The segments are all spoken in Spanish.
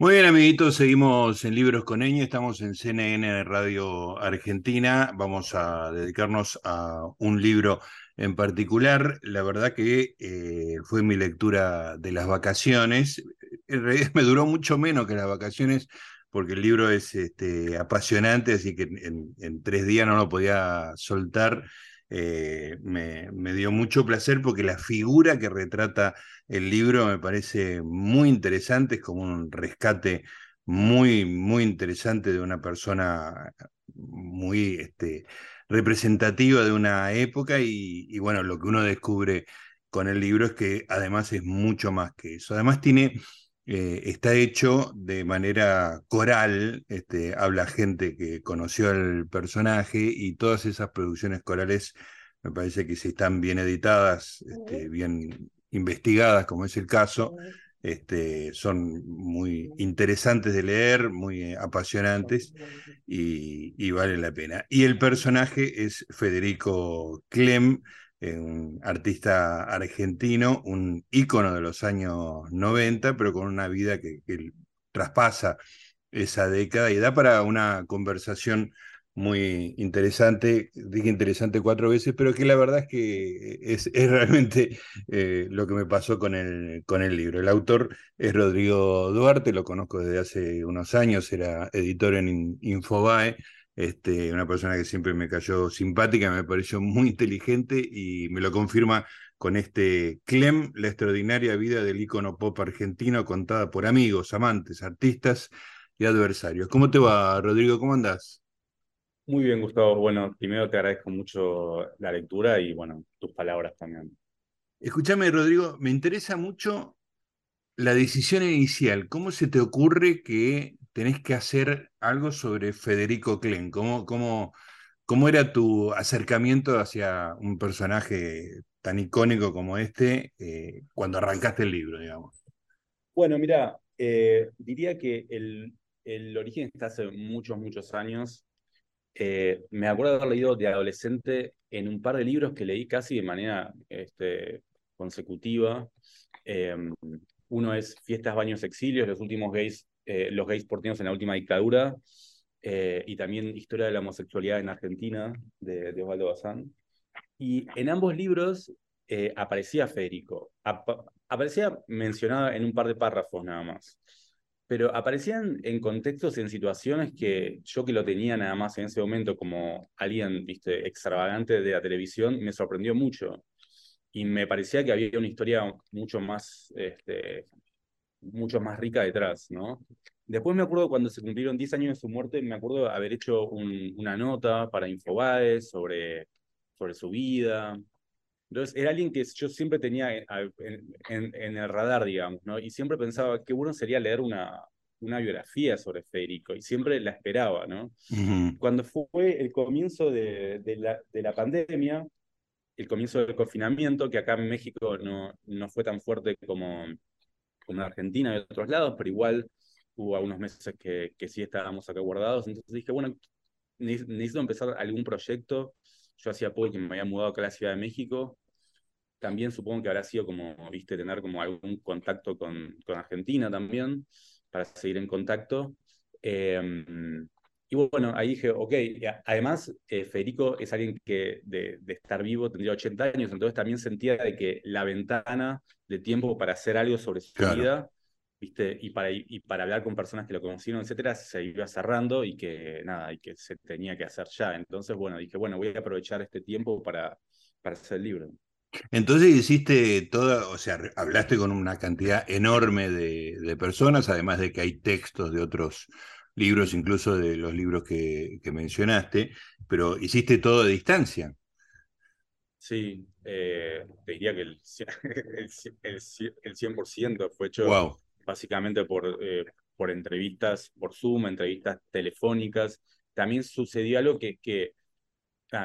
Muy bien, amiguitos, seguimos en Libros con Eño, estamos en CNN Radio Argentina, vamos a dedicarnos a un libro en particular, la verdad que eh, fue mi lectura de las vacaciones, en realidad me duró mucho menos que las vacaciones porque el libro es este, apasionante, así que en, tres días no lo podía soltar. Eh, me, dio mucho placer porque la figura que retrata el libro me parece muy interesante, es como un rescate muy, muy interesante de una persona muy este, representativa de una época y, bueno, lo que uno descubre con el libro es que además es mucho más que eso. Además tiene, eh, está hecho de manera coral, este, habla gente que conoció al personaje y todas esas producciones corales me parece que si están bien editadas, este, bien investigadas, como es el caso, este, son muy interesantes de leer, muy apasionantes y, y, vale la pena. Y el personaje es Federico Clem, eh, un artista argentino, un ícono de los años 90, pero con una vida que, que traspasa esa década y da para una conversación muy interesante, dije interesante cuatro veces, pero que la verdad es que es, es realmente eh, lo que me pasó con el, con el libro. El autor es Rodrigo Duarte, lo conozco desde hace unos años, era editor en Infobae, este, una persona que siempre me cayó simpática, me pareció muy inteligente y me lo confirma con este Clem, la extraordinaria vida del ícono pop argentino contada por amigos, amantes, artistas y adversarios. ¿Cómo te va, Rodrigo? ¿Cómo andás? Muy bien, Gustavo. Bueno, primero te agradezco mucho la lectura y bueno, tus palabras también. Escúchame, Rodrigo, me interesa mucho la decisión inicial. ¿Cómo se te ocurre que tenés que hacer algo sobre Federico Klen? ¿Cómo, cómo, cómo era tu acercamiento hacia un personaje tan icónico como este eh, cuando arrancaste el libro, digamos? Bueno, mira, eh, diría que el, el origen está hace muchos, muchos años. Eh, me acuerdo de haber leído de adolescente en un par de libros que leí casi de manera este, consecutiva. Em, uno es Fiestas, Baños, Exilios, los últimos gays, eh, los gays porteños en la última dictadura, eh, y también Historia de la homosexualidad en Argentina, de, de Osvaldo Bazán. Y en ambos libros aparecía Federico. aparecía mencionado en un par de párrafos nada más pero aparecían en contextos, en situaciones que yo que lo tenía nada más en ese momento como alguien, viste, extravagante de la televisión, me sorprendió mucho. Y me parecía que había una historia mucho más, este, mucho más rica detrás, ¿no? Después me acuerdo cuando se cumplieron 10 años de su muerte, me acuerdo haber hecho una nota para Infobae sobre, sobre su vida. Entonces, era alguien que yo siempre tenía en, el radar, digamos, ¿no? Y siempre pensaba, qué bueno sería leer una, una biografía sobre Federico, y siempre la esperaba, ¿no? Cuando fue el comienzo de, de, la, de, la, pandemia, el comienzo del confinamiento, que acá en México no, no fue tan fuerte como, como en Argentina y otros lados, pero igual hubo algunos meses que, que sí estábamos acá guardados, entonces dije, bueno, necesito empezar algún proyecto yo hacía poco que me había mudado a la Ciudad de México. También supongo que habrá sido como, viste, tener como algún contacto con, con Argentina también, para seguir en contacto. Em, y bueno, ahí dije, ok, además eh, Federico es alguien que de, de, estar vivo tendría 80 años, entonces también sentía de que la ventana de tiempo para hacer algo sobre su vida ¿viste? Y para, y para hablar con personas que lo conocieron, etcétera, se iba cerrando y que nada, y que se tenía que hacer ya. Entonces, bueno, dije, bueno, voy a aprovechar este tiempo para, para hacer el libro. Entonces hiciste toda, o sea, hablaste con una cantidad enorme de, de, personas, además de que hay textos de otros libros, incluso de los libros que, que mencionaste, pero hiciste todo a distancia. Sí, eh, te diría que el, el, el, el 100% fue hecho wow básicamente por, eh, por entrevistas por Zoom, entrevistas telefónicas. También sucedió algo que, que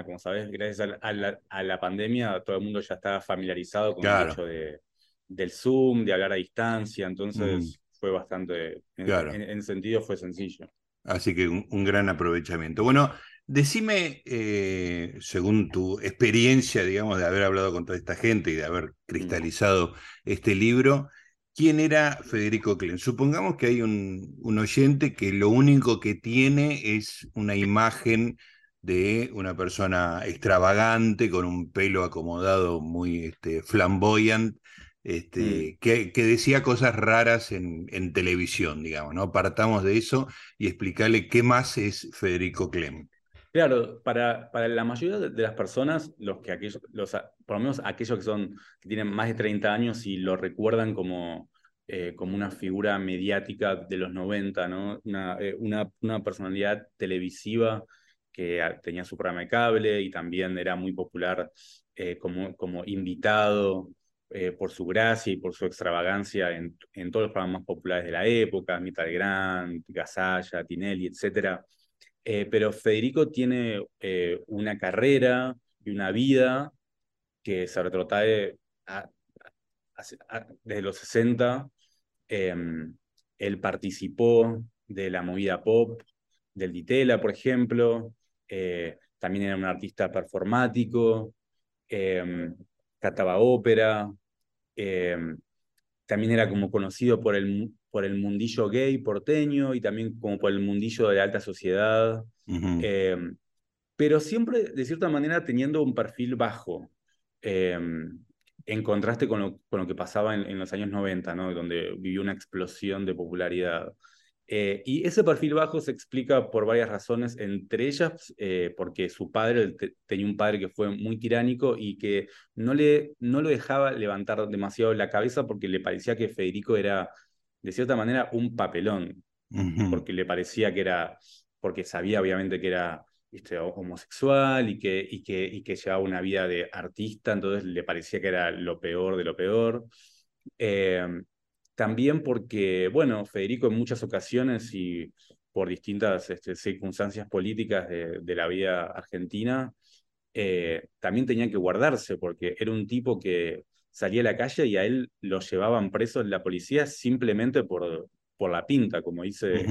como sabes, gracias a la, a, la, pandemia todo el mundo ya estaba familiarizado con el hecho de, del Zoom, de hablar a distancia, entonces fue bastante, en, en, sentido fue sencillo. Así que un, un gran aprovechamiento. Bueno, decime, eh, según tu experiencia, digamos, de haber hablado con toda esta gente y de haber cristalizado este libro, ¿Quién era Federico Klen? Supongamos que hay un, un, oyente que lo único que tiene es una imagen de una persona extravagante, con un pelo acomodado muy este, flamboyant, este, mm. que, que, decía cosas raras en, en, televisión, digamos, ¿no? Partamos de eso y explicarle qué más es Federico Clem. Claro, para, para la mayoría de las personas, los que aquellos, los, por lo menos aquellos que son, que tienen más de 30 años y lo recuerdan como, eh, como una figura mediática de los 90, ¿no? Una, eh, una, una personalidad televisiva que tenía su programa de cable y también era muy popular eh, como, como invitado eh, por su gracia y por su extravagancia en, en, todos los programas populares de la época, Mitad Grant, Gasalla, Tinelli, etc. Eh, pero Federico tiene una carrera y una vida que se retrotrae desde los 60. Em, él participó de la movida pop, del Ditela, por ejemplo, eh, también era un artista performático, eh, cantaba ópera, eh, también era como conocido por el, por el mundillo gay porteño y también como por el mundillo de alta sociedad, pero siempre de cierta manera teniendo un perfil bajo. en contraste con lo, con lo que pasaba en, en, los años 90, ¿no? donde vivió una explosión de popularidad. Eh, y ese perfil bajo se explica por varias razones, entre ellas eh, porque su padre tenía un padre que fue muy tiránico y que no, le, no lo dejaba levantar demasiado la cabeza porque le parecía que Federico era, de cierta manera, un papelón, porque le parecía que era, porque sabía obviamente que era homosexual y que, y, que, y que llevaba una vida de artista, entonces le parecía que era lo peor de lo peor. Eh, también porque, bueno, Federico en muchas ocasiones y por distintas este, circunstancias políticas de, la vida argentina, eh, también tenía que guardarse porque era un tipo que salía a la calle y a él lo llevaban preso en la policía simplemente por, por la pinta, como dice,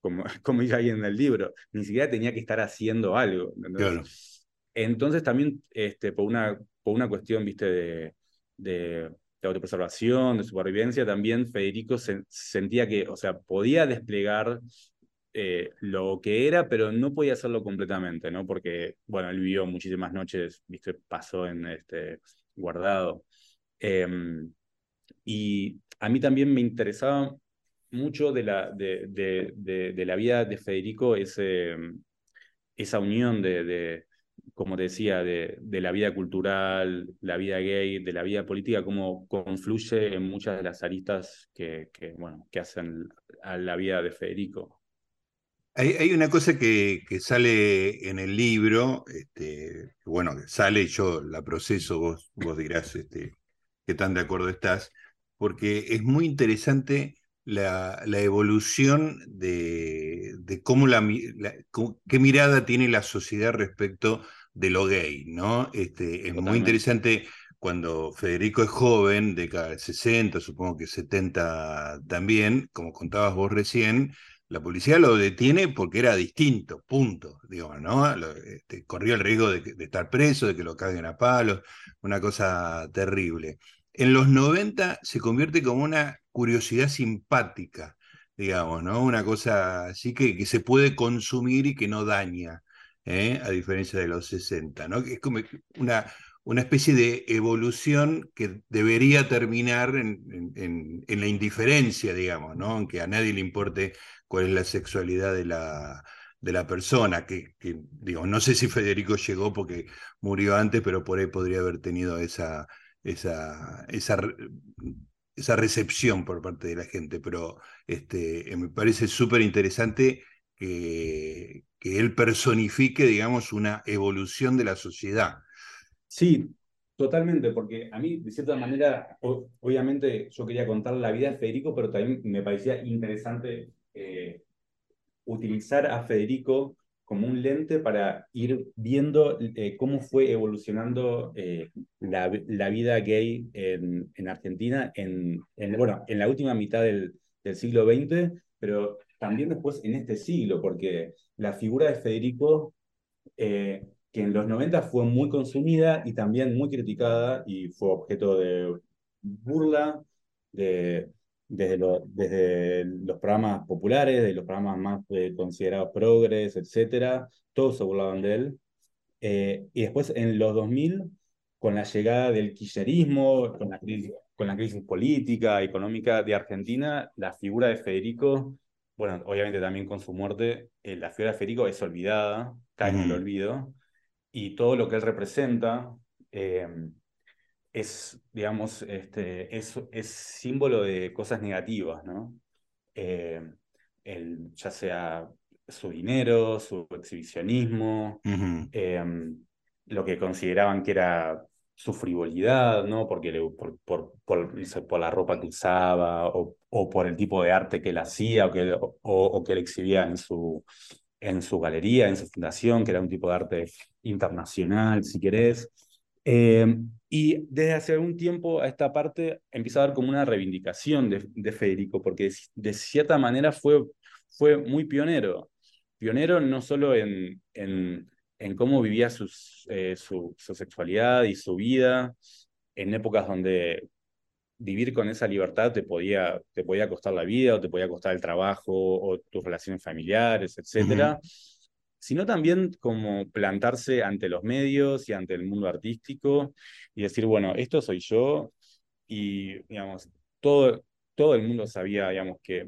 como, como dice ahí en el libro. Ni siquiera tenía que estar haciendo algo. Entonces también este, por, una, por una cuestión, viste, de de autopreservación, de supervivencia, también Federico sentía que, o sea, podía desplegar eh, lo que era, pero no podía hacerlo completamente, ¿no? Porque, bueno, él vivió muchísimas noches, viste, pasó en este guardado. Em, y a mí también me interesaba mucho de la, de, de, de, la vida de Federico ese, esa unión de, como decía, de, de, la vida cultural, la vida gay, de la vida política, cómo confluye en muchas de las aristas que, que bueno, que hacen a la vida de Federico. Hay, hay una cosa que, que, sale en el libro, este, bueno, sale yo la proceso, vos, vos dirás este, qué tan de acuerdo estás, porque es muy interesante la, la evolución de, de cómo la, la, qué mirada tiene la sociedad respecto de lo gay, ¿no? Este, es muy interesante cuando Federico es joven, de 60, supongo que 70 también, como contabas vos recién, la policía lo detiene porque era distinto, punto, digo, ¿no? Este, corrió el riesgo de, de, estar preso, de que lo caguen a palos, una cosa terrible. En los 90 se convierte como una curiosidad simpática, digamos, ¿no? Una cosa así que, que se puede consumir y que no daña. ¿Eh? a diferencia de los 60, ¿no? Es como una, una especie de evolución que debería terminar en, en, la indiferencia, digamos, ¿no? Aunque a nadie le importe cuál es la sexualidad de la, de la persona, que, que, digo, no sé si Federico llegó porque murió antes, pero por ahí podría haber tenido esa, esa, esa, esa recepción por parte de la gente, pero este, me parece súper interesante que, que él personifique, digamos, una evolución de la sociedad. Sí, totalmente, porque a mí, de cierta manera, obviamente yo quería contar la vida de Federico, pero también me parecía interesante eh, utilizar a Federico como un lente para ir viendo eh, cómo fue evolucionando eh, la, la, vida gay en, en Argentina en, en, bueno, en la última mitad del, del siglo XX, pero también después en este siglo, porque la figura de Federico, eh, que en los 90 fue muy consumida y también muy criticada y fue objeto de burla, de, desde, desde los programas populares, de los programas más eh, considerados progres, etcétera, todos se burlaban de él. Eh, y después en los 2000, con la llegada del kirchnerismo, con la, crisis, con la crisis política, económica de Argentina, la figura de Federico, bueno, obviamente también con su muerte, eh, la figura de Federico es olvidada, cae en el olvido, y todo lo que él representa es, digamos, este, es, es símbolo de cosas negativas, ¿no? Eh, el, ya sea su dinero, su exhibicionismo, em, lo que consideraban que era su frivolidad, ¿no? Porque por, por, por, la ropa que usaba o, o, por el tipo de arte que él hacía o que, o, o que él exhibía en su, en su galería, en su fundación, que era un tipo de arte internacional, si querés. Eh, y desde hace algún tiempo a esta parte empieza a dar como una reivindicación de, Federico, porque de, cierta manera fue, fue muy pionero. Pionero no solo en, en, en cómo vivía sus, eh, su, su, sexualidad y su vida, en épocas donde vivir con esa libertad te podía, te podía costar la vida o te podía costar el trabajo o tus relaciones familiares, etc sino también como plantarse ante los medios y ante el mundo artístico y decir, bueno, esto soy yo y, digamos, todo, todo el mundo sabía, digamos, que,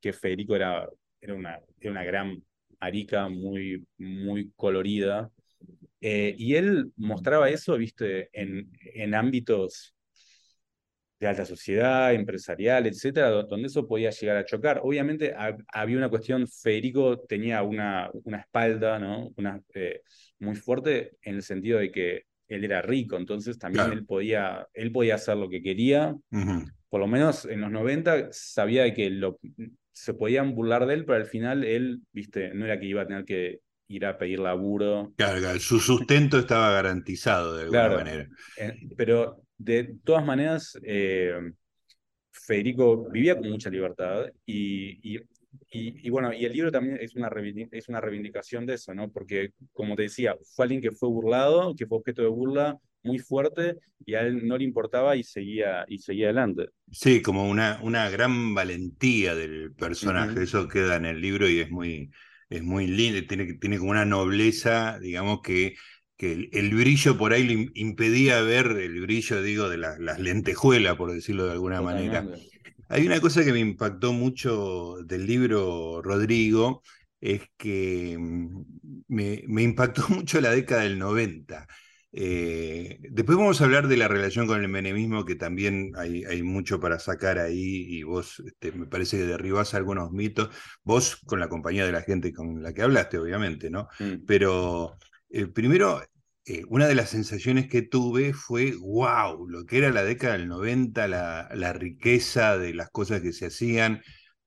que Federico era, era, una, era una gran arica muy, muy colorida. Eh, y él mostraba eso, viste, en, en ámbitos de alta sociedad, empresarial, etcétera, donde eso podía llegar a chocar. Obviamente había una cuestión, Federico tenía una, una espalda ¿no? una, eh, muy fuerte en el sentido de que él era rico, entonces también él, podía, él podía hacer lo que quería. Por lo menos en los 90 sabía que lo, se podían burlar de él, pero al final él, viste, no era que iba a tener que ir a pedir laburo. Claro, su sustento estaba garantizado de alguna manera. Eh, pero de todas maneras, eh, Federico vivía con mucha libertad y, y, bueno, y el libro también es una, es una reivindicación de eso, ¿no? Porque, como te decía, fue alguien que fue burlado, que fue objeto de burla muy fuerte y a él no le importaba y seguía, y seguía adelante. Sí, como una, una gran valentía del personaje, eso queda en el libro y es muy, es muy lindo, tiene, tiene como una nobleza, digamos, que que el, brillo por ahí le impedía ver el brillo, digo, de las lentejuelas, por decirlo de alguna manera. Hay una cosa que me impactó mucho del libro Rodrigo, es que mm, me, impactó mucho la década del 90. Eh, después vamos a hablar de la relación con el menemismo, que también hay, hay mucho para sacar ahí, y vos este, me parece que derribás algunos mitos, vos con la compañía de la gente con la que hablaste, obviamente, ¿no? Mm. Pero eh, primero, eh, una de las sensaciones que tuve fue, wow, lo que era la década del 90, la, la riqueza de las cosas que se hacían.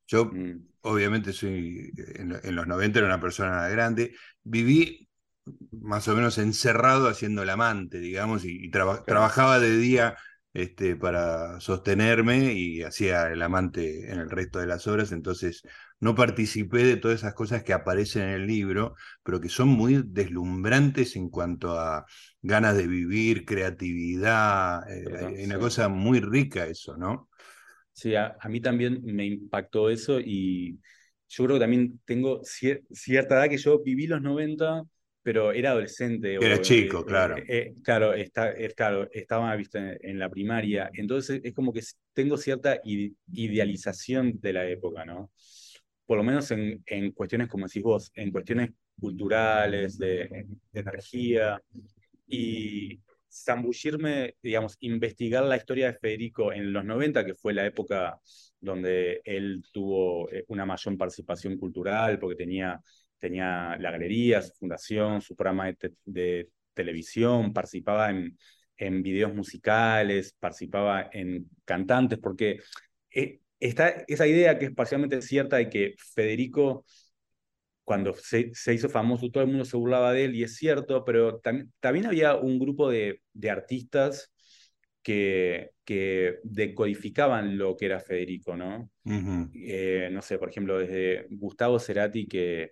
Yo, mm. obviamente, soy en, los 90 era una persona grande, viví más o menos encerrado haciendo el amante, digamos, y, trabajaba de día este, para sostenerme y hacía el amante en el resto de las horas, entonces no participé de todas esas cosas que aparecen en el libro, pero que son muy deslumbrantes en cuanto a ganas de vivir, creatividad, eh, una cosa muy rica eso, ¿no? Sí, a, mí también me impactó eso y yo creo que también tengo cierta edad que yo viví los 90 pero era adolescente. Era chico, eh, claro. Eh, claro, está, claro, estaba visto en, la primaria. Entonces es como que tengo cierta idealización de la época, ¿no? Por lo menos en, en cuestiones, como decís vos, en cuestiones culturales, de, energía. Y zambullirme, digamos, investigar la historia de Federico en los 90, que fue la época donde él tuvo eh, una mayor participación cultural, porque tenía tenía la galería, su fundación, su programa de, televisión, participaba en, en videos musicales, participaba en cantantes, porque eh, está esa idea que es parcialmente cierta de que Federico, cuando se, hizo famoso, todo el mundo se burlaba de él, y es cierto, pero también, también había un grupo de, de artistas que, que, decodificaban lo que era Federico, ¿no? Eh, no sé, por ejemplo, desde Gustavo Cerati, que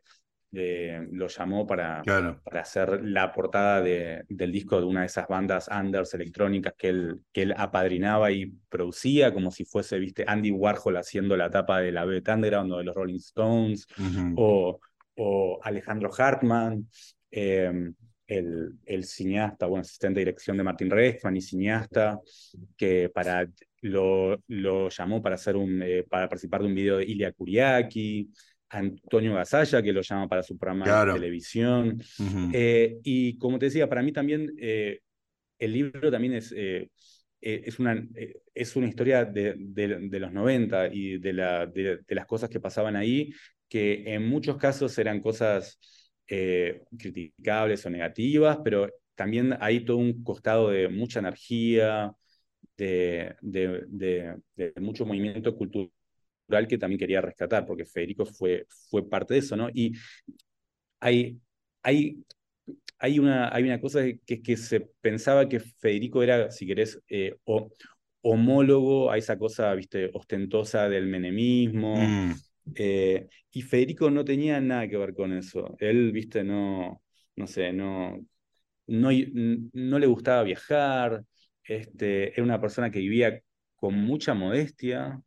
lo llamó para, para hacer la portada de, del disco de una de esas bandas Anders electrónicas que él, que él apadrinaba y producía, como si fuese, viste, Andy Warhol haciendo la tapa de la Velvet Underground o de los Rolling Stones, o, o, Alejandro Hartman. Em, el, el, cineasta, bueno, asistente de dirección de Martin Restman y cineasta, que para, lo, lo llamó para, hacer un, eh, para participar de un video de Ilya Kuriaki, Antonio Gasalla, que lo llama para su programa de televisión. Eh, y como te decía, para mí también eh, el libro también es, es, una, es una historia de, de, los 90 y de, la, de, las cosas que pasaban ahí, que en muchos casos eran cosas criticables o negativas, pero también hay todo un costado de mucha energía, de, de, mucho movimiento cultural que también quería rescatar, porque Federico fue, fue parte de eso, ¿no? Y hay, hay, hay, una, hay una cosa que, que se pensaba que Federico era, si querés, eh, o, homólogo a esa cosa, viste, ostentosa del menemismo. Mm. Eh, y Federico no tenía nada que ver con eso. Él, viste, no, no sé, no, no, no le gustaba viajar, este, era una persona que vivía con mucha modestia.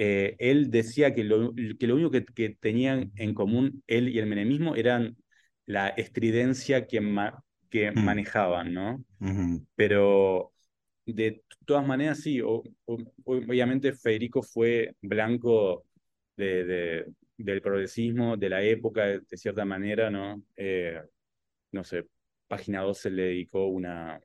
Eh, él decía que lo, que lo único que, tenían en común él y el menemismo eran la estridencia que, que mm. manejaban, ¿no? Pero de todas maneras, sí, obviamente Federico fue blanco de, del progresismo, de la época, de, cierta manera, ¿no? Eh, no sé, Página 12 le dedicó una,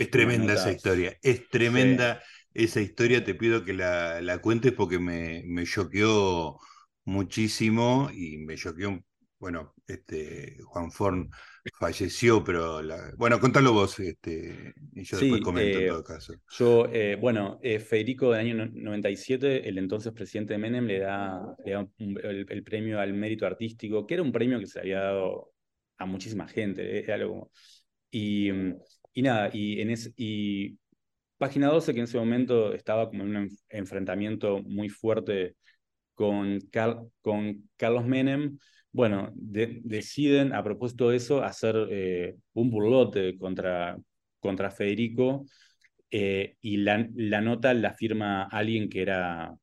es tremenda esa historia, es tremenda esa historia, te pido que la, la cuentes porque me, me choqueó muchísimo y me choqueó, bueno, este, Juan Forn falleció, pero bueno, contalo vos, este, y yo después comento en eh, todo caso. Yo, eh, bueno, eh, Federico del año 97, el entonces presidente de Menem, le da, el, el, premio al mérito artístico, que era un premio que se había dado a muchísima gente, era algo... Y mm, y nada, y, en y Página 12, que en ese momento estaba como en un enfrentamiento muy fuerte con, con Carlos Menem, bueno, deciden a propósito de eso hacer eh, un burlote contra, contra Federico eh, y la, la, nota la firma alguien que era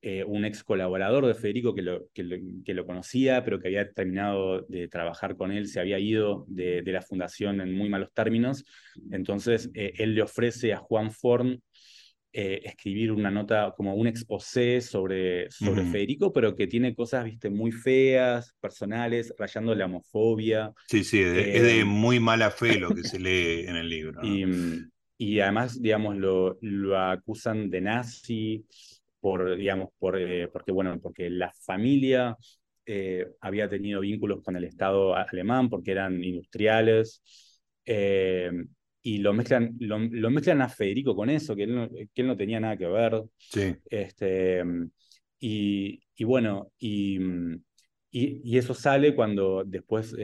eh, un ex colaborador de Federico que lo, que, lo, conocía, pero que había terminado de trabajar con él, se había ido de, la fundación en muy malos términos. Entonces, eh, él le ofrece a Juan Forn eh, escribir una nota como un exposé sobre, sobre Federico, pero que tiene cosas, viste, muy feas, personales, rayando la homofobia. Sí, sí, es de muy mala fe lo que se lee en el libro. Y, y, además, digamos, lo, lo acusan de nazi, por, digamos, por, eh, porque, bueno, porque la familia eh, había tenido vínculos con el Estado alemán, porque eran industriales, eh, y lo mezclan, lo, mezclan a Federico con eso, que él no, que él no tenía nada que ver. Sí. Este, y, y bueno, y, y, eso sale cuando después,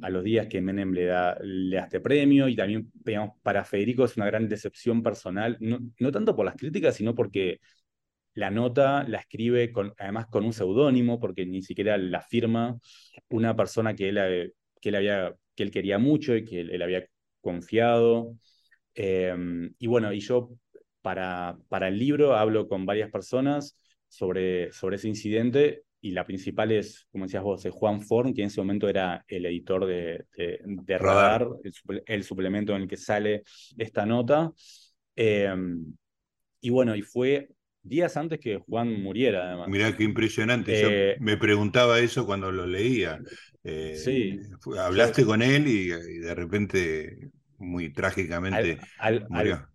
a los días que Menem le da, le da este premio, y también, digamos, para Federico es una gran decepción personal, no, no tanto por las críticas, sino porque la nota la escribe con, además con un seudónimo, porque ni siquiera la firma una persona que él, que él, había, que él quería mucho y que él, había confiado. Em, y bueno, y yo para, para el libro hablo con varias personas sobre, sobre ese incidente y la principal es, como decías vos, Juan Forn, que en ese momento era el editor de, de, Radar, el, suplemento en el que sale esta nota. Em, y bueno, y fue días antes que Juan muriera, además. Mirá qué impresionante. Yo eh, me preguntaba eso cuando lo leía. Eh, sí. Hablaste con él y, de repente, muy trágicamente, murió.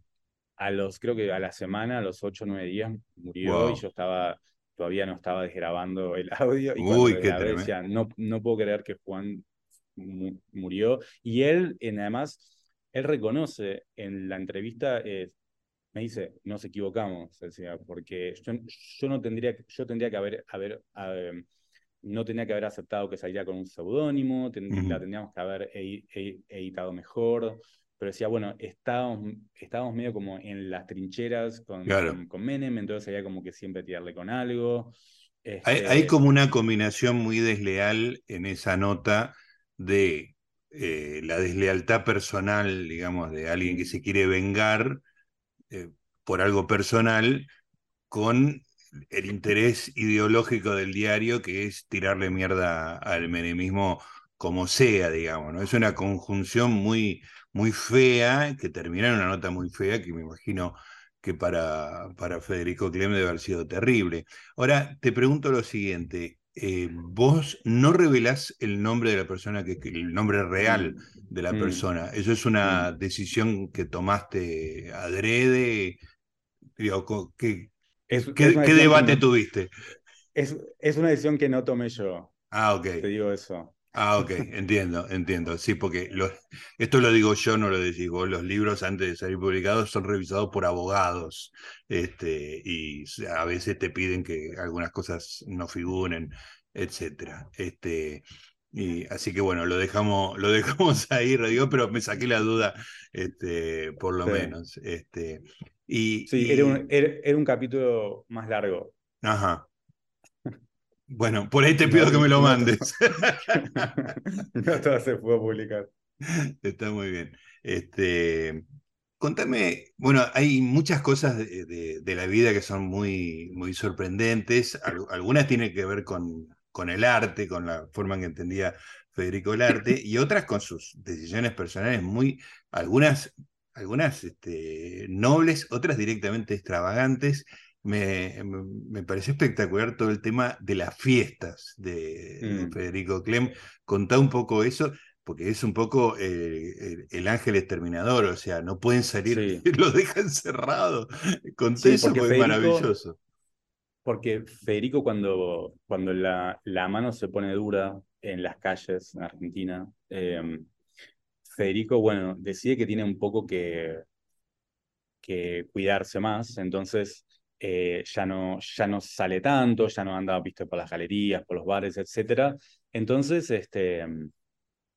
a los, creo que a la semana, a los ocho o nueve días, murió y yo estaba, todavía no estaba desgrabando el audio. Y Uy, qué decía, no, no puedo creer que Juan murió. Y él, además, él reconoce en la entrevista, eh, me dice, nos equivocamos, decía, porque yo, yo, no tendría, yo tendría que haber, haber, no tenía que haber aceptado que saliera con un seudónimo, la tendríamos que haber editado mejor, pero decía, bueno, estábamos, estábamos medio como en las trincheras con, con, Menem, entonces había como que siempre tirarle con algo. Hay, hay, como una combinación muy desleal en esa nota de eh, la deslealtad personal, digamos, de alguien que se quiere vengar eh, por algo personal, con el interés ideológico del diario, que es tirarle mierda al menemismo como sea, digamos, ¿no? Es una conjunción muy, muy fea, que termina en una nota muy fea, que me imagino que para, para Federico Clem debe haber sido terrible. Ahora, te pregunto lo siguiente, eh, vos no revelás el nombre de la persona, que, el nombre real de la mm, persona. ¿Eso es una mm. decisión que tomaste adrede? Digo, ¿qué, ¿qué, debate tuviste? Es, es, una decisión que no tomé yo. Ah, ok. Te digo eso. Ah, ok, entiendo, entiendo. Sí, porque esto lo digo yo, no lo decís vos. Los libros antes de salir publicados son revisados por abogados este, y a veces te piden que algunas cosas no figuren, etcétera. Este, y, así que bueno, lo dejamos, lo dejamos ahí, digo, pero me saqué la duda, este, por lo menos. Este, y, sí, Era, un, era un capítulo más largo. Ajá. Bueno, por ahí te pido que me lo mandes. no todo se puede publicar. Está muy bien. Este, contame, bueno, hay muchas cosas de, la vida que son muy, muy sorprendentes. algunas tienen que ver con, con el arte, con la forma en que entendía Federico el arte, y otras con sus decisiones personales muy, algunas, algunas este, nobles, otras directamente extravagantes me, me, pareció espectacular todo el tema de las fiestas de, mm. Federico Clem. Contá un poco eso, porque es un poco eh, el, ángel exterminador, o sea, no pueden salir, lo dejan encerrado. Conté eso, porque es maravilloso. Porque Federico, cuando, cuando la, la, mano se pone dura en las calles en Argentina, em, Federico, bueno, decide que tiene un poco que, que cuidarse más, entonces eh, ya, no, ya no sale tanto, ya no anda visto por las galerías, por los bares, etc. Entonces, este,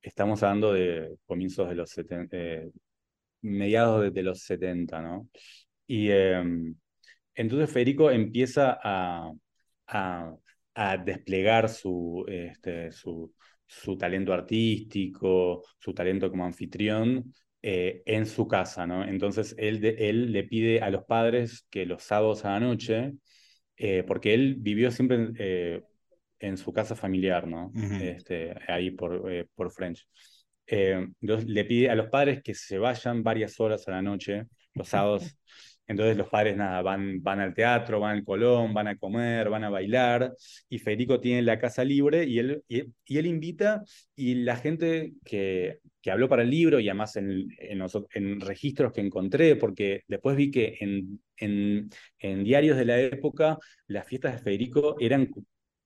estamos hablando de comienzos de los 70, eh, mediados de, los 70, ¿no? Y em, entonces Federico empieza a, a, a desplegar su, este, su, su talento artístico, su talento como anfitrión, eh, en su casa, ¿no? Entonces él, él le pide a los padres que los sábados a la noche, eh, porque él vivió siempre eh, en su casa familiar, ¿no? este, ahí por, por French. entonces le pide a los padres que se vayan varias horas a la noche, los sábados, entonces los padres nada, van, van al teatro, van al Colón, van a comer, van a bailar, y Federico tiene la casa libre y él, y, él invita, y la gente que, que, habló para el libro, y además en, en, registros que encontré, porque después vi que en, en, diarios de la época las fiestas de Federico eran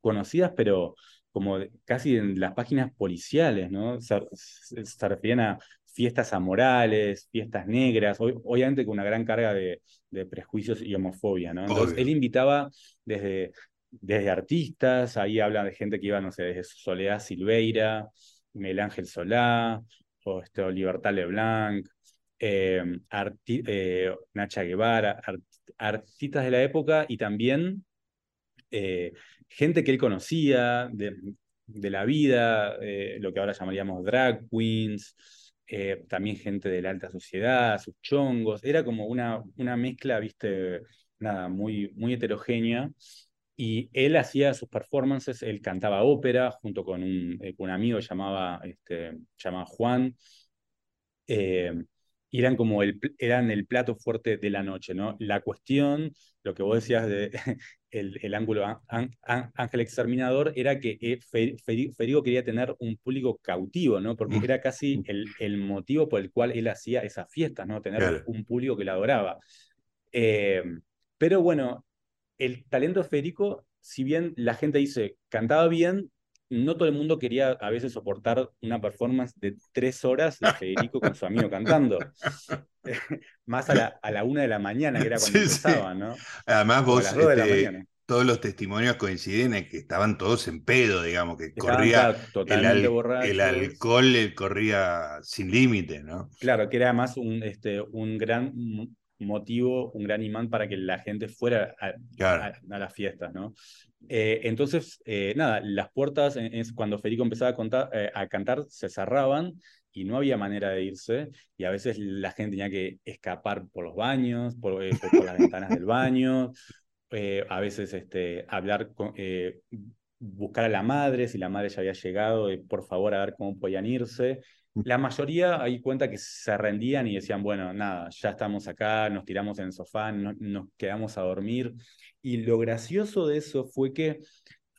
conocidas, pero como casi en las páginas policiales, ¿no? Se, se, referían a fiestas amorales, fiestas negras, obviamente con una gran carga de, prejuicios y homofobia, ¿no? Entonces él invitaba desde, desde artistas, ahí habla de gente que iba, no sé, desde Soledad Silveira, Miguel Ángel Solá, o este, Libertad Leblanc, eh, eh, Nacha Guevara, artistas de la época y también eh, gente que él conocía de, de la vida, lo que ahora llamaríamos drag queens, eh, también gente de la alta sociedad, sus chongos, era como una, una mezcla, viste, nada, muy, muy heterogénea. Y él hacía sus performances, él cantaba ópera junto con un, eh, un amigo llamaba, este, llamaba Juan. Eh, eran como el, eran el plato fuerte de la noche, ¿no? La cuestión, lo que vos decías de el, ángulo ángel exterminador, era que eh, Federico quería tener un público cautivo, ¿no? Porque era casi el, el motivo por el cual él hacía esas fiestas, ¿no? Tener un público que la adoraba. Eh, pero bueno, el talento de Federico, si bien la gente dice, cantaba bien, no todo el mundo quería a veces soportar una performance de tres horas de Federico con su amigo cantando. Más a la, a la, una de la mañana, que era cuando empezaba, ¿no? Además, vos, este, todos los testimonios coinciden en que estaban todos en pedo, digamos, que corría el, alcohol corría sin límite, ¿no? Claro, que era más un, este, un gran motivo, un gran imán para que la gente fuera a, las fiestas, ¿no? Eh, entonces, eh, nada, las puertas, es cuando Federico empezaba a, contar, eh, a cantar, se cerraban y no había manera de irse, y a veces la gente tenía que escapar por los baños, por, las ventanas del baño, a veces este, hablar con, buscar a la madre, si la madre ya había llegado, por favor a ver cómo podían irse. La mayoría ahí cuenta que se rendían y decían, bueno, nada, ya estamos acá, nos tiramos en el sofá, nos quedamos a dormir. Y lo gracioso de eso fue que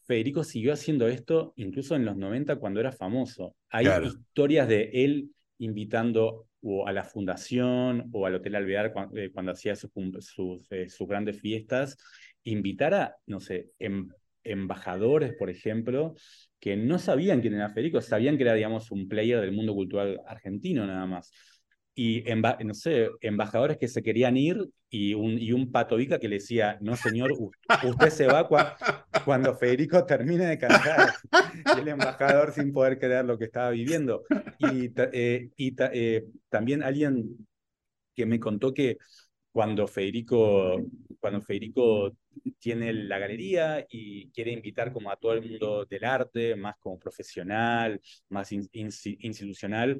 Federico siguió haciendo esto incluso en los 90 cuando era famoso. Hay historias de él invitando o a la fundación o al Hotel Alvear eh, cuando, hacía sus, eh, sus, grandes fiestas, invitar a, no sé, em, embajadores, por ejemplo, que no sabían quién era Federico, sabían que era, digamos, un player del mundo cultural argentino nada más. Y, no sé, embajadores que se querían ir y un, y un patovica que le decía, no señor, usted se va cuando Federico termine de cantar. Y el embajador sin poder creer lo que estaba viviendo. Y, eh, y eh, también alguien que me contó que cuando Federico, cuando Federico tiene la galería y quiere invitar como a todo el mundo del arte, más como profesional, más institucional,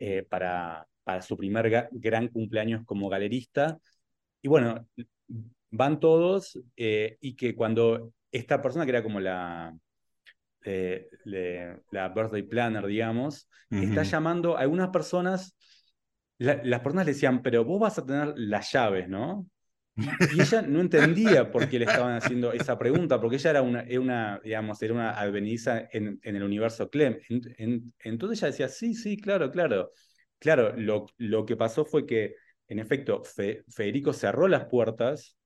eh, para, para su primer gran cumpleaños como galerista. Y bueno, van todos eh, y que cuando esta persona que era como la, eh, la birthday planner, digamos, está llamando a algunas personas las personas le decían, pero vos vas a tener las llaves, ¿no? Y ella no entendía por qué le estaban haciendo esa pregunta, porque ella era una, una digamos, era una advenediza en, el universo Clem. entonces ella decía, sí, sí, claro, claro. Claro, lo, lo que pasó fue que, en efecto, Federico cerró las puertas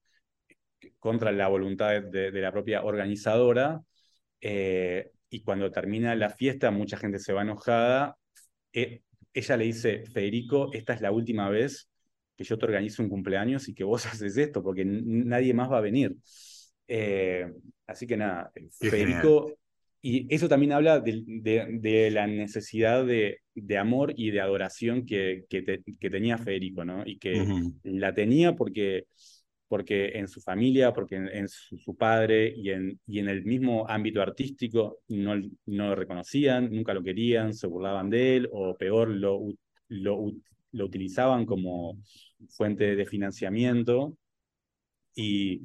contra la voluntad de, la propia organizadora, eh, y cuando termina la fiesta, mucha gente se va enojada. Eh, ella le dice, Federico, esta es la última vez que yo te organizo un cumpleaños y que vos haces esto, porque nadie más va a venir. Eh, así que nada, Federico, y eso también habla de, la necesidad de, amor y de adoración que, que, tenía Federico, ¿no? Y que la tenía porque porque en su familia, porque en, su, padre y en, y en el mismo ámbito artístico no, no lo reconocían, nunca lo querían, se burlaban de él o peor, lo, lo, lo utilizaban como fuente de financiamiento. Y,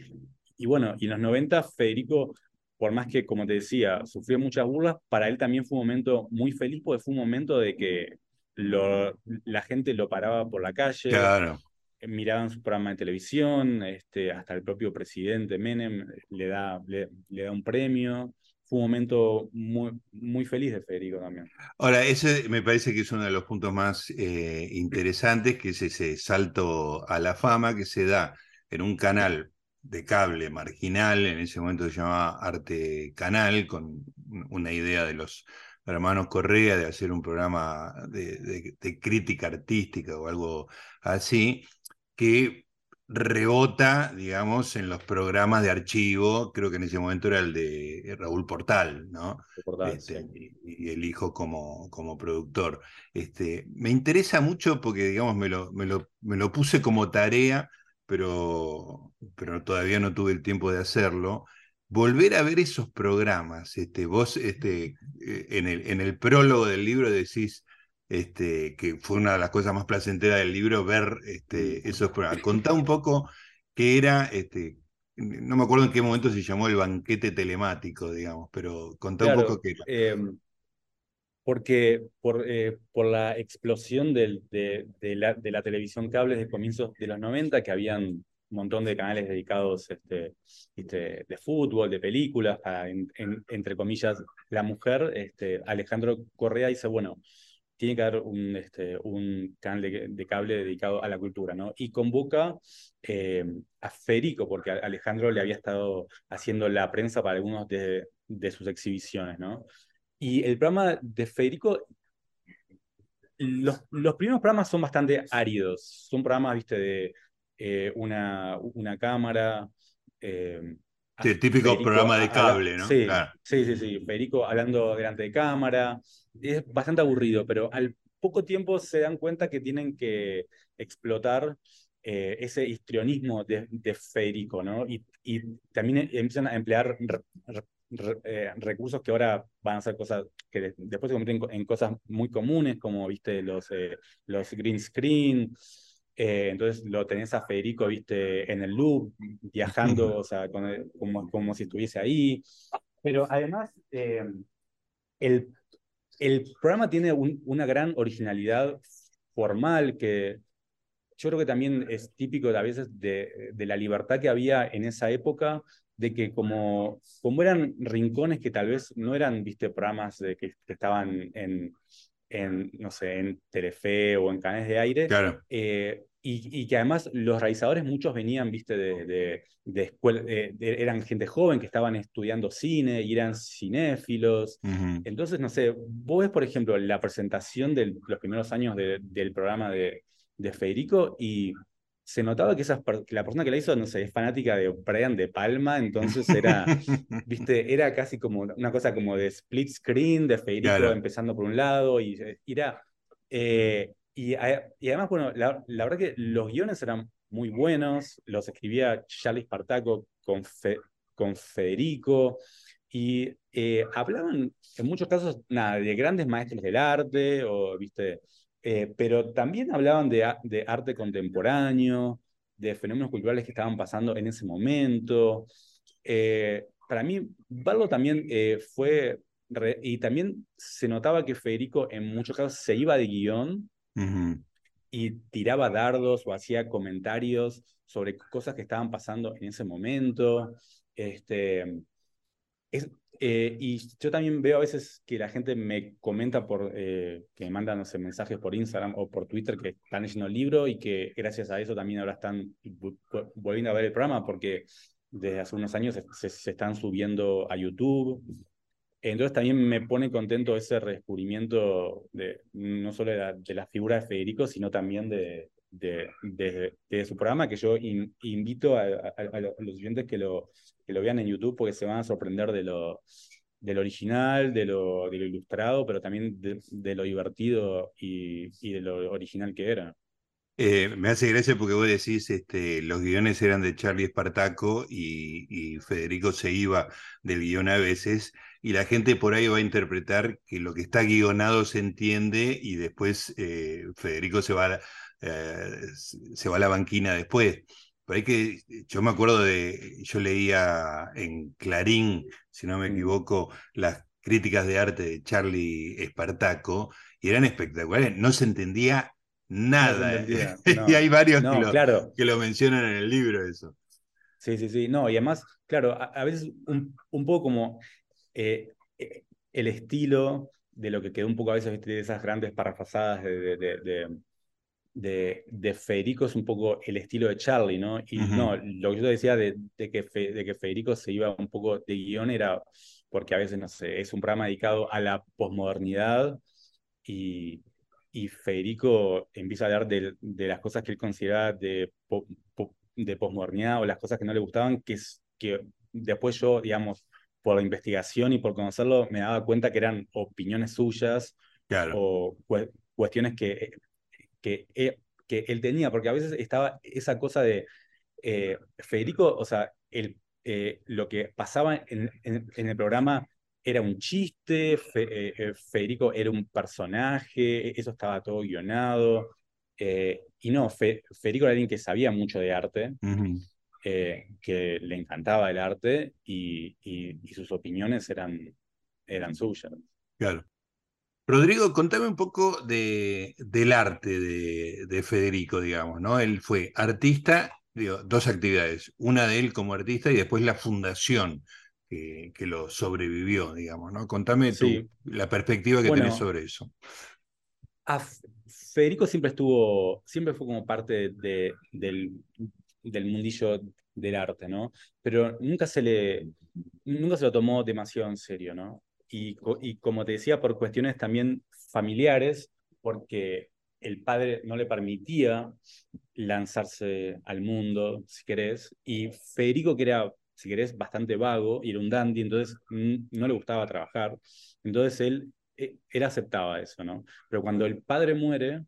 y bueno, y en los 90 Federico, por más que, como te decía, sufrió muchas burlas, para él también fue un momento muy feliz porque fue un momento de que lo, la gente lo paraba por la calle. Claro miraban su programa de televisión, este, hasta el propio presidente Menem le da, le, da un premio. Fue un momento muy, muy feliz de Federico también. Ahora, ese me parece que es uno de los puntos más eh, interesantes, que es ese salto a la fama que se da en un canal de cable marginal, en ese momento se llamaba Arte Canal, con una idea de los hermanos Correa de hacer un programa de, de crítica artística o algo así, que rebota, digamos, en los programas de archivo, creo que en ese momento era el de Raúl Portal, ¿no? Este, y, el hijo como, como productor. Este, me interesa mucho porque, digamos, me lo, me lo, me lo puse como tarea, pero, pero todavía no tuve el tiempo de hacerlo. Volver a ver esos programas, este, vos este, eh, en, el, en el prólogo del libro decís, este, que fue una de las cosas más placenteras del libro, ver este, esos programas. Contá un poco qué era, este, no me acuerdo en qué momento se llamó el banquete telemático, digamos, pero contá un poco qué era. Em, porque por, eh, por la explosión del, de, la, de, la, televisión cable de comienzos de los 90, que habían un montón de canales dedicados este, este, de fútbol, de películas, entre comillas, la mujer, este, Alejandro Correa dice, bueno, tiene que haber un, este, un canal de, cable dedicado a la cultura, ¿no? Y convoca eh, a Federico, porque Alejandro le había estado haciendo la prensa para algunos de, de sus exhibiciones, ¿no? Y el programa de Federico, los, los primeros programas son bastante áridos, son programas, viste, de eh, una, una cámara. Eh, el típico programa de cable, ¿no? Sí, sí, sí, sí. Federico hablando delante de cámara. Es bastante aburrido, pero al poco tiempo se dan cuenta que tienen que explotar eh, ese histrionismo de, Federico, ¿no? Y, y, también empiezan a emplear eh, recursos que ahora van a ser cosas que después se convierten en, cosas muy comunes, como, viste, los, los green screen, entonces lo tenés a Federico, viste, en el loop, viajando, o sea, como, como si estuviese ahí. Pero además, el, el programa tiene una gran originalidad formal que yo creo que también es típico a veces de, de, la libertad que había en esa época, de que como, como eran rincones que tal vez no eran, viste, programas de que, estaban en, en, no sé, en Telefe o en canales de aire, claro. Eh, y, que además los realizadores muchos venían, viste, de, de, escuela, eran gente joven que estaban estudiando cine y eran cinéfilos. Entonces, no sé, vos ves, por ejemplo, la presentación de los primeros años del programa de, Federico y se notaba que, esas, la persona que la hizo, no sé, es fanática de Brian De Palma, entonces era, viste, era casi como una cosa como de split screen de Federico empezando por un lado y era... Eh, y, además, bueno, la, verdad que los guiones eran muy buenos, los escribía Charlie Spartaco con, con Federico, y eh, hablaban en muchos casos nada, de grandes maestros del arte, o, ¿viste? Eh, pero también hablaban de, de, arte contemporáneo, de fenómenos culturales que estaban pasando en ese momento. Eh, para mí, verlo también fue, y también se notaba que Federico en muchos casos se iba de guion y tiraba dardos o hacía comentarios sobre cosas que estaban pasando en ese momento. Este, eh, y yo también veo a veces que la gente me comenta por, eh, que me mandan mensajes por Instagram o por Twitter que están leyendo el libro y que gracias a eso también ahora están volviendo a ver el programa porque desde hace unos años se, están subiendo a YouTube. Entonces también me pone contento ese descubrimiento de, no solo de la, figura de Federico, sino también de, de, su programa, que yo invito a, los oyentes que lo, que lo vean en YouTube porque se van a sorprender de lo, original, de lo, ilustrado, pero también de, lo divertido y, y de lo original que era. Eh, me hace gracia porque vos decís, este, los guiones eran de Charlie Espartaco y, Federico se iba del guion a veces, y la gente por ahí va a interpretar que lo que está guionado se entiende y después eh, Federico se va, a, eh, se va a la banquina después. Por ahí que yo me acuerdo de, yo leía en Clarín, si no me equivoco, las críticas de arte de Charlie Espartaco, y eran espectaculares, no se entendía Nada. Eh. y hay varios que, lo, claro. que, lo, mencionan en el libro eso. Sí, sí, sí. No, y además, claro, a, veces un, un, poco como eh, el estilo de lo que quedó un poco a veces de esas grandes de, de, de, de, Federico es un poco el estilo de Charlie, ¿no? Y no, lo que yo decía de, que de que Federico se iba un poco de guion era porque a veces, no sé, es un programa dedicado a la posmodernidad y, y Federico empieza a hablar de, de, las cosas que él consideraba de, de posmodernidad o las cosas que no le gustaban, que, es, que después yo, digamos, por la investigación y por conocerlo, me daba cuenta que eran opiniones suyas o cuestiones que, que, eh, que, él tenía, porque a veces estaba esa cosa de eh, Federico, o sea, el, eh, lo que pasaba en, en el programa era un chiste, eh, Federico era un personaje, eso estaba todo guionado. Y no, Federico era alguien que sabía mucho de arte, que le encantaba el arte y, y, sus opiniones eran, eran suyas. Claro. Rodrigo, contame un poco de, del arte de, de, Federico, digamos, ¿no? Él fue artista, digo, dos actividades, una de él como artista y después la fundación que, lo sobrevivió, digamos, ¿no? Contame tú la perspectiva que tenés sobre eso. Federico siempre estuvo, siempre fue como parte de, del, del mundillo del arte, ¿no? Pero nunca se le, nunca se lo tomó demasiado en serio, ¿no? Y, y como te decía, por cuestiones también familiares, porque el padre no le permitía lanzarse al mundo, si querés, y Federico, que era si querés, bastante vago y era un dandy, entonces no le gustaba trabajar. Entonces él, eh, él aceptaba eso, ¿no? Pero cuando el padre muere,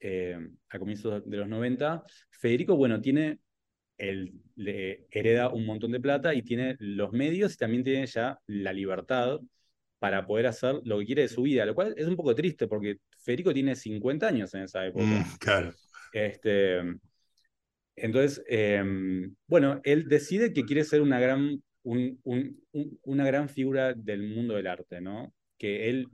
eh, a comienzos de los 90, Federico, bueno, tiene, el, le hereda un montón de plata y tiene los medios y también tiene ya la libertad para poder hacer lo que quiere de su vida, lo cual es un poco triste porque Federico tiene 50 años en esa época. Mm, claro. Este, entonces, em, bueno, él decide que quiere ser una gran, una gran figura del mundo del arte, ¿no? Que él,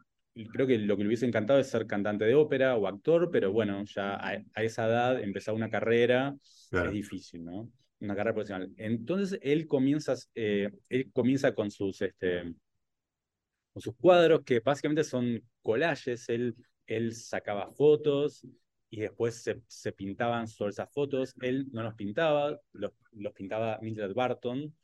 creo que lo que le hubiese encantado es ser cantante de ópera o actor, pero bueno, ya a, esa edad empezar una carrera es difícil, ¿no? Una carrera profesional. Entonces, él comienza, eh, él comienza con sus, este, con sus cuadros, que básicamente son collages, él, él sacaba fotos y después se, se, pintaban sobre esas fotos. Él no los pintaba, los, los pintaba Mildred Barton.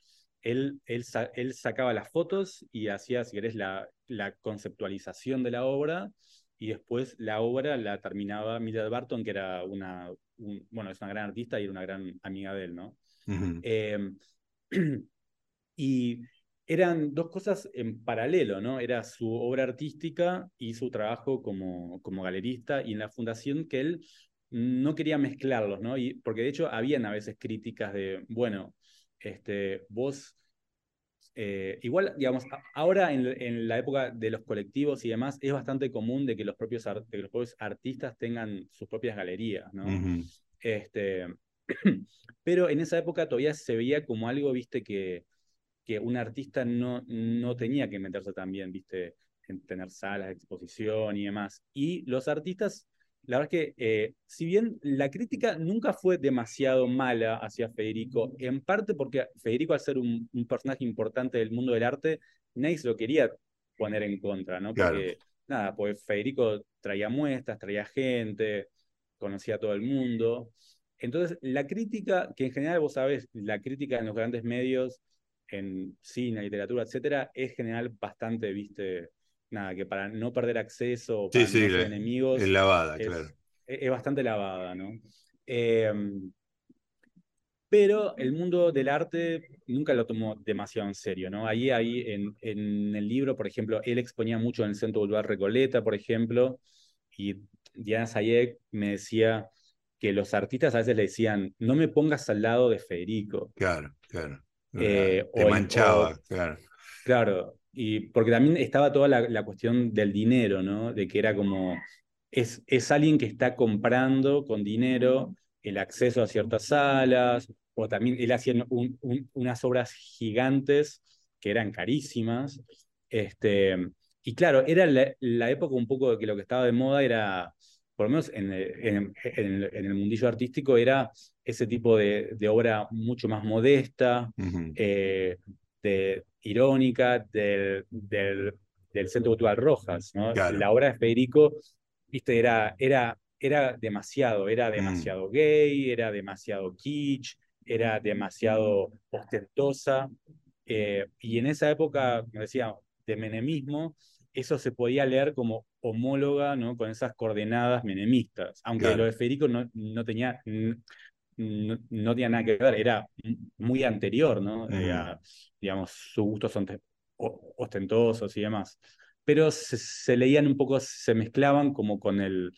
Él, él, él, sacaba las fotos y hacía, si querés, la, la conceptualización de la obra y después la obra la terminaba Mildred Barton, que era una, bueno, es una gran artista y era una gran amiga de él, ¿no? Em, y eran dos cosas en paralelo, ¿no? Era su obra artística y su trabajo como, como galerista y en la fundación que él no quería mezclarlos, ¿no? Y, porque de hecho habían a veces críticas de, bueno, este, vos, eh, igual, digamos, ahora en, la época de los colectivos y demás, es bastante común de que los propios, los propios artistas tengan sus propias galerías, ¿no? este, pero en esa época todavía se veía como algo, viste, que que un artista no, no tenía que meterse también, viste, en tener salas de exposición y demás. Y los artistas, la verdad es que, eh, si bien la crítica nunca fue demasiado mala hacia Federico, en parte porque Federico, al ser un, personaje importante del mundo del arte, nadie se lo quería poner en contra, ¿no? Porque, nada, pues Federico traía muestras, traía gente, conocía a todo el mundo. Entonces, la crítica, que en general vos sabés, la crítica en los grandes medios en cine, literatura, etcétera, es general bastante, viste, nada, que para no perder acceso, para no ser enemigos. Es lavada, claro. Es, bastante lavada, ¿no? Em, pero el mundo del arte nunca lo tomó demasiado en serio, ¿no? Ahí, ahí en, en el libro, por ejemplo, él exponía mucho en el Centro Boulevard Recoleta, por ejemplo, y Diana Sayek me decía que los artistas a veces le decían, no me pongas al lado de Federico. Claro, claro. Eh, te manchaba, claro. Claro, y porque también estaba toda la, cuestión del dinero, ¿no? De que era como, es, es alguien que está comprando con dinero el acceso a ciertas salas, o también él hacía unas obras gigantes que eran carísimas. Este, y claro, era la, época un poco de que lo que estaba de moda era, por lo menos en, en, en el mundillo artístico, era ese tipo de, obra mucho más modesta, eh, de, irónica del, del, Centro Cultural Rojas. La obra de Federico viste, era, era, era demasiado, era mm. demasiado gay, era demasiado kitsch, era demasiado ostentosa. Eh, y en esa época, como decía, de menemismo, eso se podía leer como homóloga ¿no? con esas coordenadas menemistas, aunque lo de Federico no, no tenía no, no, tenía nada que ver, era muy anterior, ¿no? digamos, sus gustos son ostentosos y demás. Pero se, leían un poco, se mezclaban como con el,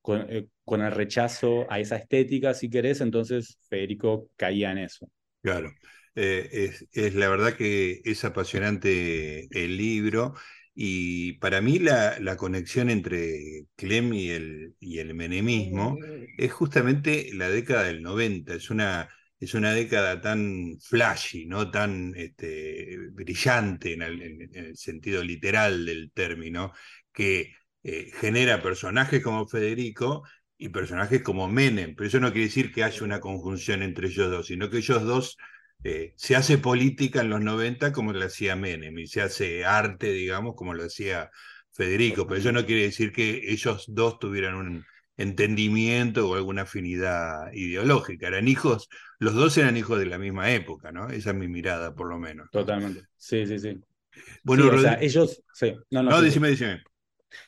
con, eh, con, el rechazo a esa estética, si querés, entonces Federico caía en eso. Claro. Eh, es, es, la verdad que es apasionante el libro y para mí la, la conexión entre Clem y el, y el menemismo es justamente la década del 90, es una, es una década tan flashy, ¿no? tan este, brillante en el, sentido literal del término, que eh, genera personajes como Federico y personajes como Menem, pero eso no quiere decir que haya una conjunción entre ellos dos, sino que ellos dos eh, se hace política en los 90 como lo hacía Menem y se hace arte, digamos, como lo hacía Federico, pero eso no quiere decir que ellos dos tuvieran un entendimiento o alguna afinidad ideológica. Eran hijos, los dos eran hijos de la misma época, ¿no? Esa es mi mirada, por lo menos. Totalmente. Sí, sí, sí. Bueno, o sea, ellos. Sí. No, no, no decime,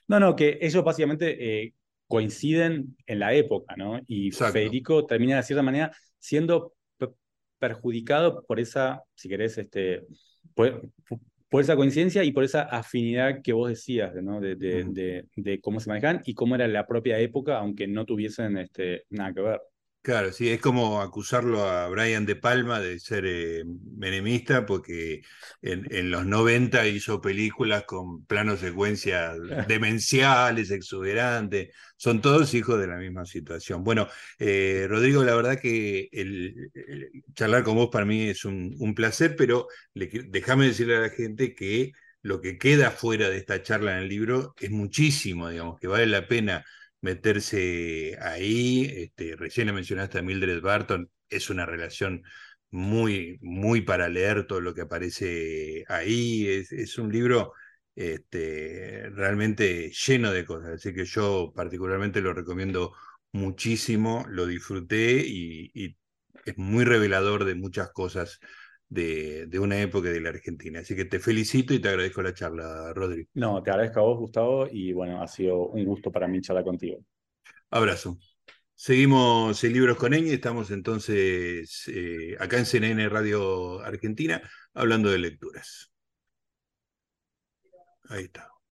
No, no, que ellos básicamente eh, coinciden en la época, ¿no? Y Federico termina de cierta manera siendo perjudicado por esa, si querés, este, por, por esa coincidencia y por esa afinidad que vos decías, ¿no? De, de, de, cómo se manejan y cómo era la propia época, aunque no tuviesen este, nada que ver. Claro, sí, es como acusarlo a Brian De Palma de ser eh, menemista, porque en, los 90 hizo películas con planos secuencias demenciales, exuberantes, son todos hijos de la misma situación. Bueno, eh, Rodrigo, la verdad que el, charlar con vos para mí es un, placer, pero déjame decirle a la gente que lo que queda fuera de esta charla en el libro es muchísimo, digamos, que vale la pena meterse ahí. Este, recién mencionaste a Mildred Barton, es una relación muy, muy para leer todo lo que aparece ahí. Es, un libro este, realmente lleno de cosas, así que yo particularmente lo recomiendo muchísimo, lo disfruté y es muy revelador de muchas cosas de, una época de la Argentina. Así que te felicito y te agradezco la charla, Rodri. No, te agradezco a vos, Gustavo, y bueno, ha sido un gusto para mí charlar contigo. Abrazo. Seguimos en Libros con Eñe, estamos entonces eh, acá en CNN Radio Argentina hablando de lecturas. Ahí está.